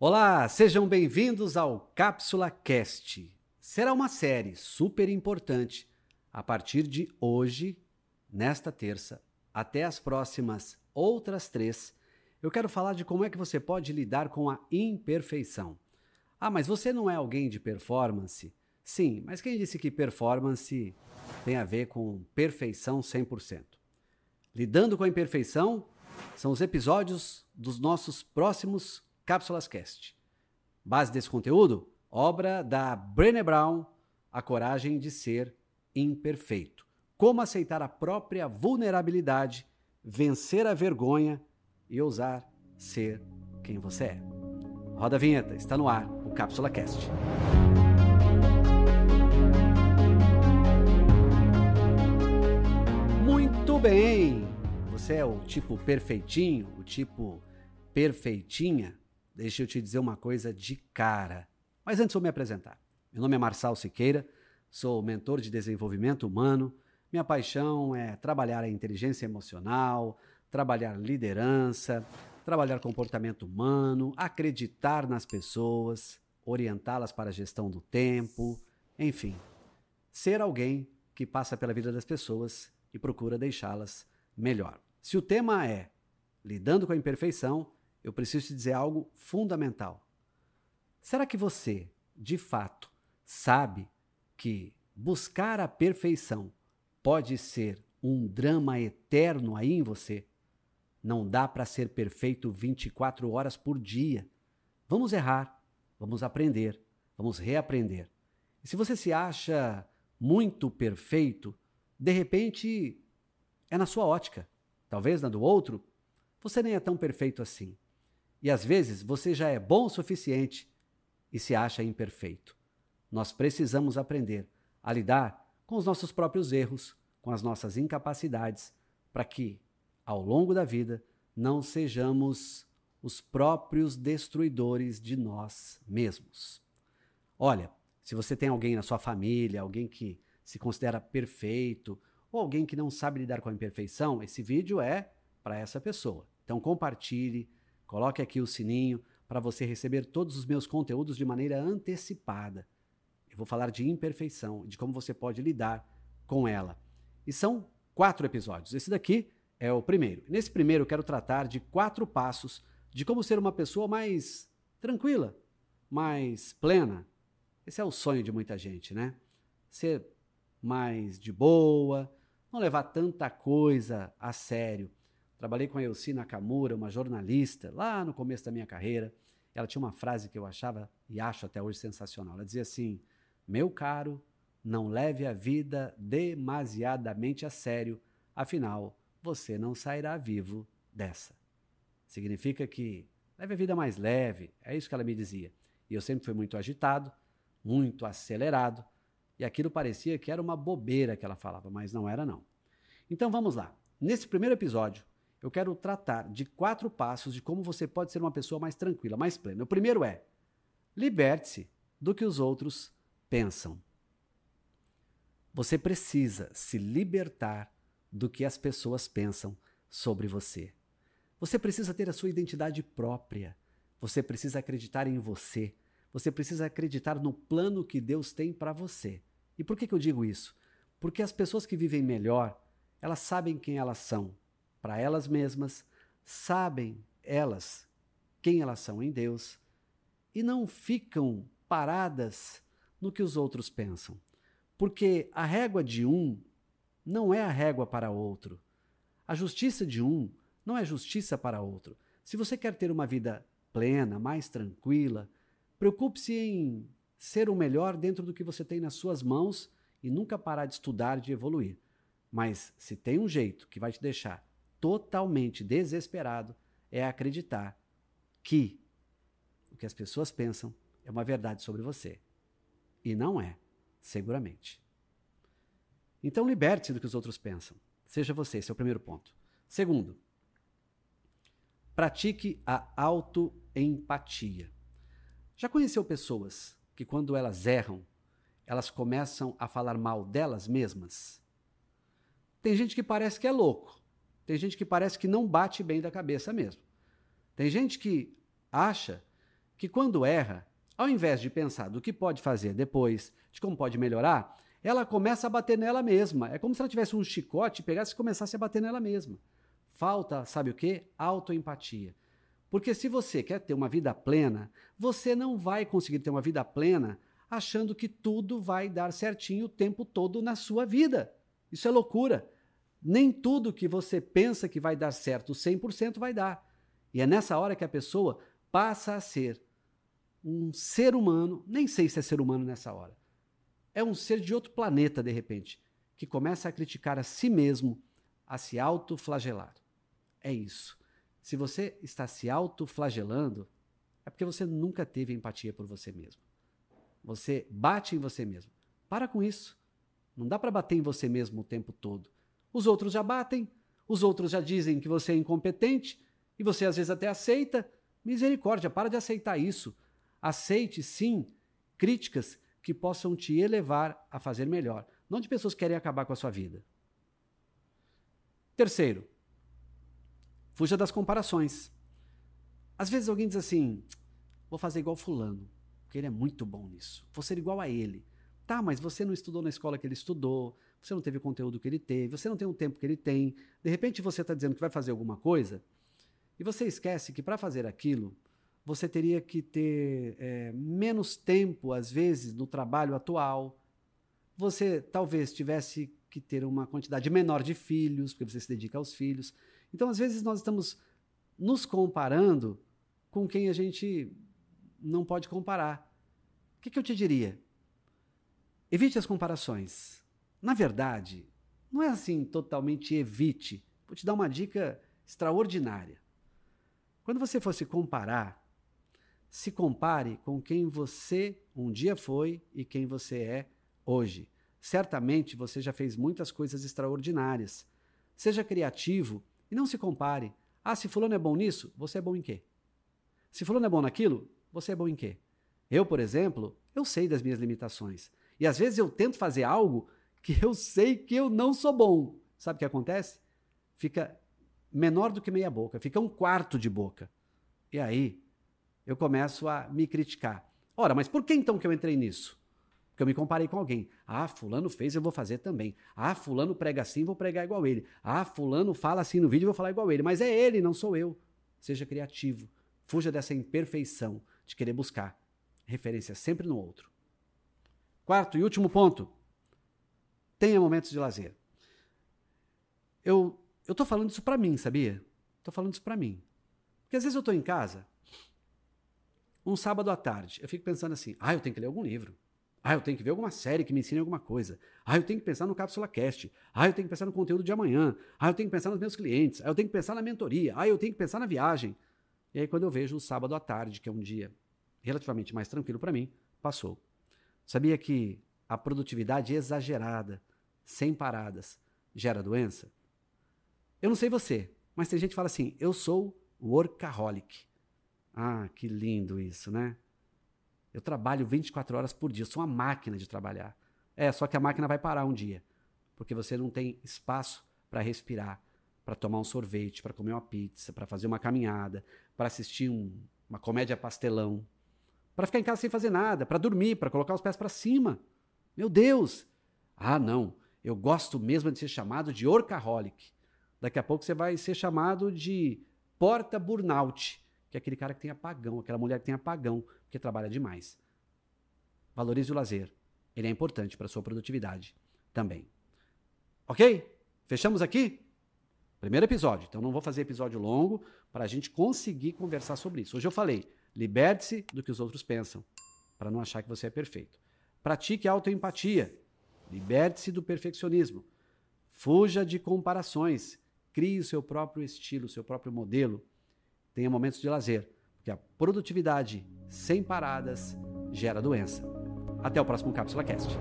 Olá, sejam bem-vindos ao Cápsula Cast. Será uma série super importante a partir de hoje, nesta terça, até as próximas outras três. Eu quero falar de como é que você pode lidar com a imperfeição. Ah, mas você não é alguém de performance? Sim, mas quem disse que performance tem a ver com perfeição 100%? Lidando com a imperfeição são os episódios dos nossos próximos Cápsulas Cast. Base desse conteúdo? Obra da Brené Brown, A Coragem de Ser Imperfeito. Como aceitar a própria vulnerabilidade, vencer a vergonha e ousar ser quem você é. Roda a vinheta, está no ar o Cápsula Cast. Muito bem! Você é o tipo perfeitinho, o tipo perfeitinha? Deixa eu te dizer uma coisa de cara. Mas antes eu me apresentar. Meu nome é Marçal Siqueira, sou mentor de desenvolvimento humano. Minha paixão é trabalhar a inteligência emocional, trabalhar liderança, trabalhar comportamento humano, acreditar nas pessoas, orientá-las para a gestão do tempo, enfim, ser alguém que passa pela vida das pessoas e procura deixá-las melhor. Se o tema é lidando com a imperfeição, eu preciso te dizer algo fundamental. Será que você, de fato, sabe que buscar a perfeição pode ser um drama eterno aí em você? Não dá para ser perfeito 24 horas por dia. Vamos errar, vamos aprender, vamos reaprender. E se você se acha muito perfeito, de repente é na sua ótica, talvez na do outro, você nem é tão perfeito assim. E às vezes você já é bom o suficiente e se acha imperfeito. Nós precisamos aprender a lidar com os nossos próprios erros, com as nossas incapacidades, para que, ao longo da vida, não sejamos os próprios destruidores de nós mesmos. Olha, se você tem alguém na sua família, alguém que se considera perfeito, ou alguém que não sabe lidar com a imperfeição, esse vídeo é para essa pessoa. Então compartilhe, Coloque aqui o sininho para você receber todos os meus conteúdos de maneira antecipada. Eu vou falar de imperfeição, de como você pode lidar com ela. E são quatro episódios. Esse daqui é o primeiro. Nesse primeiro, eu quero tratar de quatro passos de como ser uma pessoa mais tranquila, mais plena. Esse é o sonho de muita gente, né? Ser mais de boa, não levar tanta coisa a sério. Trabalhei com a Elci Nakamura, uma jornalista, lá no começo da minha carreira. Ela tinha uma frase que eu achava e acho até hoje sensacional. Ela dizia assim: Meu caro, não leve a vida demasiadamente a sério, afinal, você não sairá vivo dessa. Significa que leve a vida mais leve, é isso que ela me dizia. E eu sempre fui muito agitado, muito acelerado, e aquilo parecia que era uma bobeira que ela falava, mas não era não. Então vamos lá. Nesse primeiro episódio, eu quero tratar de quatro passos de como você pode ser uma pessoa mais tranquila, mais plena. O primeiro é: liberte-se do que os outros pensam. Você precisa se libertar do que as pessoas pensam sobre você. Você precisa ter a sua identidade própria. Você precisa acreditar em você. Você precisa acreditar no plano que Deus tem para você. E por que, que eu digo isso? Porque as pessoas que vivem melhor, elas sabem quem elas são, para elas mesmas, sabem elas quem elas são em Deus e não ficam paradas no que os outros pensam. Porque a régua de um não é a régua para outro. A justiça de um não é justiça para outro. Se você quer ter uma vida plena, mais tranquila, preocupe-se em ser o melhor dentro do que você tem nas suas mãos e nunca parar de estudar, de evoluir. Mas se tem um jeito que vai te deixar totalmente desesperado é acreditar que o que as pessoas pensam é uma verdade sobre você. E não é, seguramente. Então liberte-se do que os outros pensam. Seja você, esse é o primeiro ponto. Segundo, pratique a autoempatia. Já conheceu pessoas que quando elas erram, elas começam a falar mal delas mesmas? Tem gente que parece que é louco, tem gente que parece que não bate bem da cabeça mesmo. Tem gente que acha que quando erra, ao invés de pensar do que pode fazer depois, de como pode melhorar, ela começa a bater nela mesma. É como se ela tivesse um chicote, pegasse e começasse a bater nela mesma. Falta, sabe o quê? Autoempatia. Porque se você quer ter uma vida plena, você não vai conseguir ter uma vida plena achando que tudo vai dar certinho o tempo todo na sua vida. Isso é loucura. Nem tudo que você pensa que vai dar certo 100% vai dar. E é nessa hora que a pessoa passa a ser um ser humano, nem sei se é ser humano nessa hora. É um ser de outro planeta, de repente, que começa a criticar a si mesmo, a se autoflagelar. É isso. Se você está se autoflagelando, é porque você nunca teve empatia por você mesmo. Você bate em você mesmo. Para com isso. Não dá para bater em você mesmo o tempo todo. Os outros já batem, os outros já dizem que você é incompetente e você às vezes até aceita. Misericórdia, para de aceitar isso. Aceite sim críticas que possam te elevar a fazer melhor, não de pessoas que querem acabar com a sua vida. Terceiro, fuja das comparações. Às vezes alguém diz assim: vou fazer igual Fulano, porque ele é muito bom nisso. Vou ser igual a ele. Tá, mas você não estudou na escola que ele estudou, você não teve o conteúdo que ele teve, você não tem o tempo que ele tem. De repente você está dizendo que vai fazer alguma coisa e você esquece que para fazer aquilo você teria que ter é, menos tempo, às vezes, no trabalho atual. Você talvez tivesse que ter uma quantidade menor de filhos, porque você se dedica aos filhos. Então, às vezes, nós estamos nos comparando com quem a gente não pode comparar. O que, que eu te diria? Evite as comparações. Na verdade, não é assim totalmente evite. Vou te dar uma dica extraordinária. Quando você for se comparar, se compare com quem você um dia foi e quem você é hoje. Certamente você já fez muitas coisas extraordinárias. Seja criativo e não se compare. Ah, se fulano é bom nisso, você é bom em quê? Se fulano é bom naquilo, você é bom em quê? Eu, por exemplo, eu sei das minhas limitações. E às vezes eu tento fazer algo que eu sei que eu não sou bom. Sabe o que acontece? Fica menor do que meia boca, fica um quarto de boca. E aí eu começo a me criticar. Ora, mas por que então que eu entrei nisso? Porque eu me comparei com alguém. Ah, fulano fez, eu vou fazer também. Ah, fulano prega assim, vou pregar igual ele. Ah, fulano fala assim no vídeo, eu vou falar igual ele. Mas é ele, não sou eu. Seja criativo. Fuja dessa imperfeição de querer buscar referência sempre no outro. Quarto e último ponto. Tenha momentos de lazer. Eu eu tô falando isso para mim, sabia? Tô falando isso para mim. Porque às vezes eu tô em casa, um sábado à tarde, eu fico pensando assim: "Ah, eu tenho que ler algum livro. Ah, eu tenho que ver alguma série que me ensine alguma coisa. Ah, eu tenho que pensar no Cápsula Cast. Ah, eu tenho que pensar no conteúdo de amanhã. Ah, eu tenho que pensar nos meus clientes. Ah, eu tenho que pensar na mentoria. Ah, eu tenho que pensar na viagem." E aí quando eu vejo o sábado à tarde, que é um dia relativamente mais tranquilo para mim, passou. Sabia que a produtividade exagerada, sem paradas, gera doença? Eu não sei você, mas tem gente que fala assim: eu sou workaholic. Ah, que lindo isso, né? Eu trabalho 24 horas por dia, sou uma máquina de trabalhar. É, só que a máquina vai parar um dia, porque você não tem espaço para respirar, para tomar um sorvete, para comer uma pizza, para fazer uma caminhada, para assistir um, uma comédia pastelão para ficar em casa sem fazer nada, para dormir, para colocar os pés para cima. Meu Deus! Ah, não, eu gosto mesmo de ser chamado de orcaholic. Daqui a pouco você vai ser chamado de porta burnout, que é aquele cara que tem apagão, aquela mulher que tem apagão, porque trabalha demais. Valorize o lazer. Ele é importante para a sua produtividade também. Ok? Fechamos aqui? Primeiro episódio. Então não vou fazer episódio longo para a gente conseguir conversar sobre isso. Hoje eu falei Liberte-se do que os outros pensam, para não achar que você é perfeito. Pratique autoempatia. Liberte-se do perfeccionismo. Fuja de comparações. Crie o seu próprio estilo, o seu próprio modelo. Tenha momentos de lazer, porque a produtividade sem paradas gera doença. Até o próximo Cápsula Cast.